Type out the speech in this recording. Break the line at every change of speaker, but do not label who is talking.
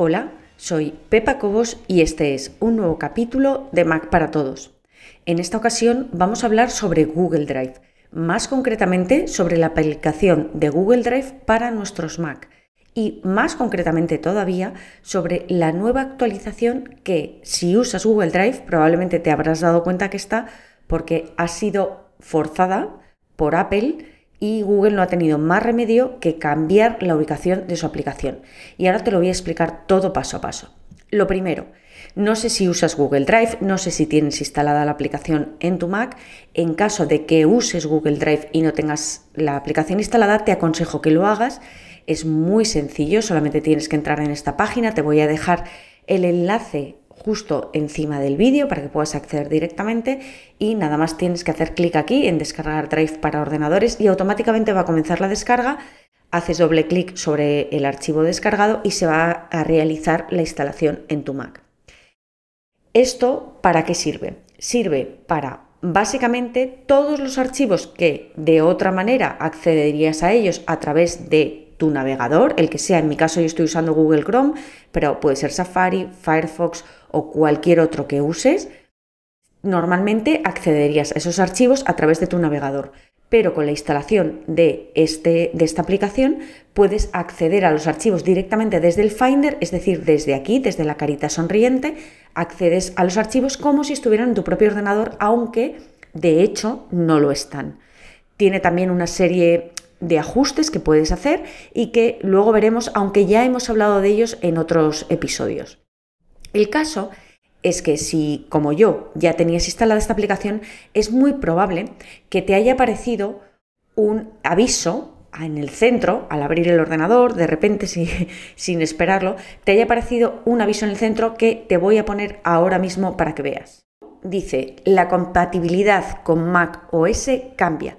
Hola, soy Pepa Cobos y este es un nuevo capítulo de Mac para Todos. En esta ocasión vamos a hablar sobre Google Drive, más concretamente sobre la aplicación de Google Drive para nuestros Mac y más concretamente todavía sobre la nueva actualización que si usas Google Drive probablemente te habrás dado cuenta que está porque ha sido forzada por Apple y Google no ha tenido más remedio que cambiar la ubicación de su aplicación. Y ahora te lo voy a explicar todo paso a paso. Lo primero, no sé si usas Google Drive, no sé si tienes instalada la aplicación en tu Mac. En caso de que uses Google Drive y no tengas la aplicación instalada, te aconsejo que lo hagas. Es muy sencillo, solamente tienes que entrar en esta página. Te voy a dejar el enlace justo encima del vídeo para que puedas acceder directamente y nada más tienes que hacer clic aquí en descargar Drive para ordenadores y automáticamente va a comenzar la descarga. Haces doble clic sobre el archivo descargado y se va a realizar la instalación en tu Mac. ¿Esto para qué sirve? Sirve para básicamente todos los archivos que de otra manera accederías a ellos a través de tu navegador, el que sea. En mi caso yo estoy usando Google Chrome, pero puede ser Safari, Firefox o cualquier otro que uses. Normalmente accederías a esos archivos a través de tu navegador, pero con la instalación de, este, de esta aplicación puedes acceder a los archivos directamente desde el Finder, es decir, desde aquí, desde la carita sonriente, accedes a los archivos como si estuvieran en tu propio ordenador, aunque de hecho no lo están. Tiene también una serie de ajustes que puedes hacer y que luego veremos, aunque ya hemos hablado de ellos en otros episodios. El caso es que si, como yo, ya tenías instalada esta aplicación, es muy probable que te haya aparecido un aviso en el centro, al abrir el ordenador, de repente sin esperarlo, te haya aparecido un aviso en el centro que te voy a poner ahora mismo para que veas. Dice, la compatibilidad con Mac OS cambia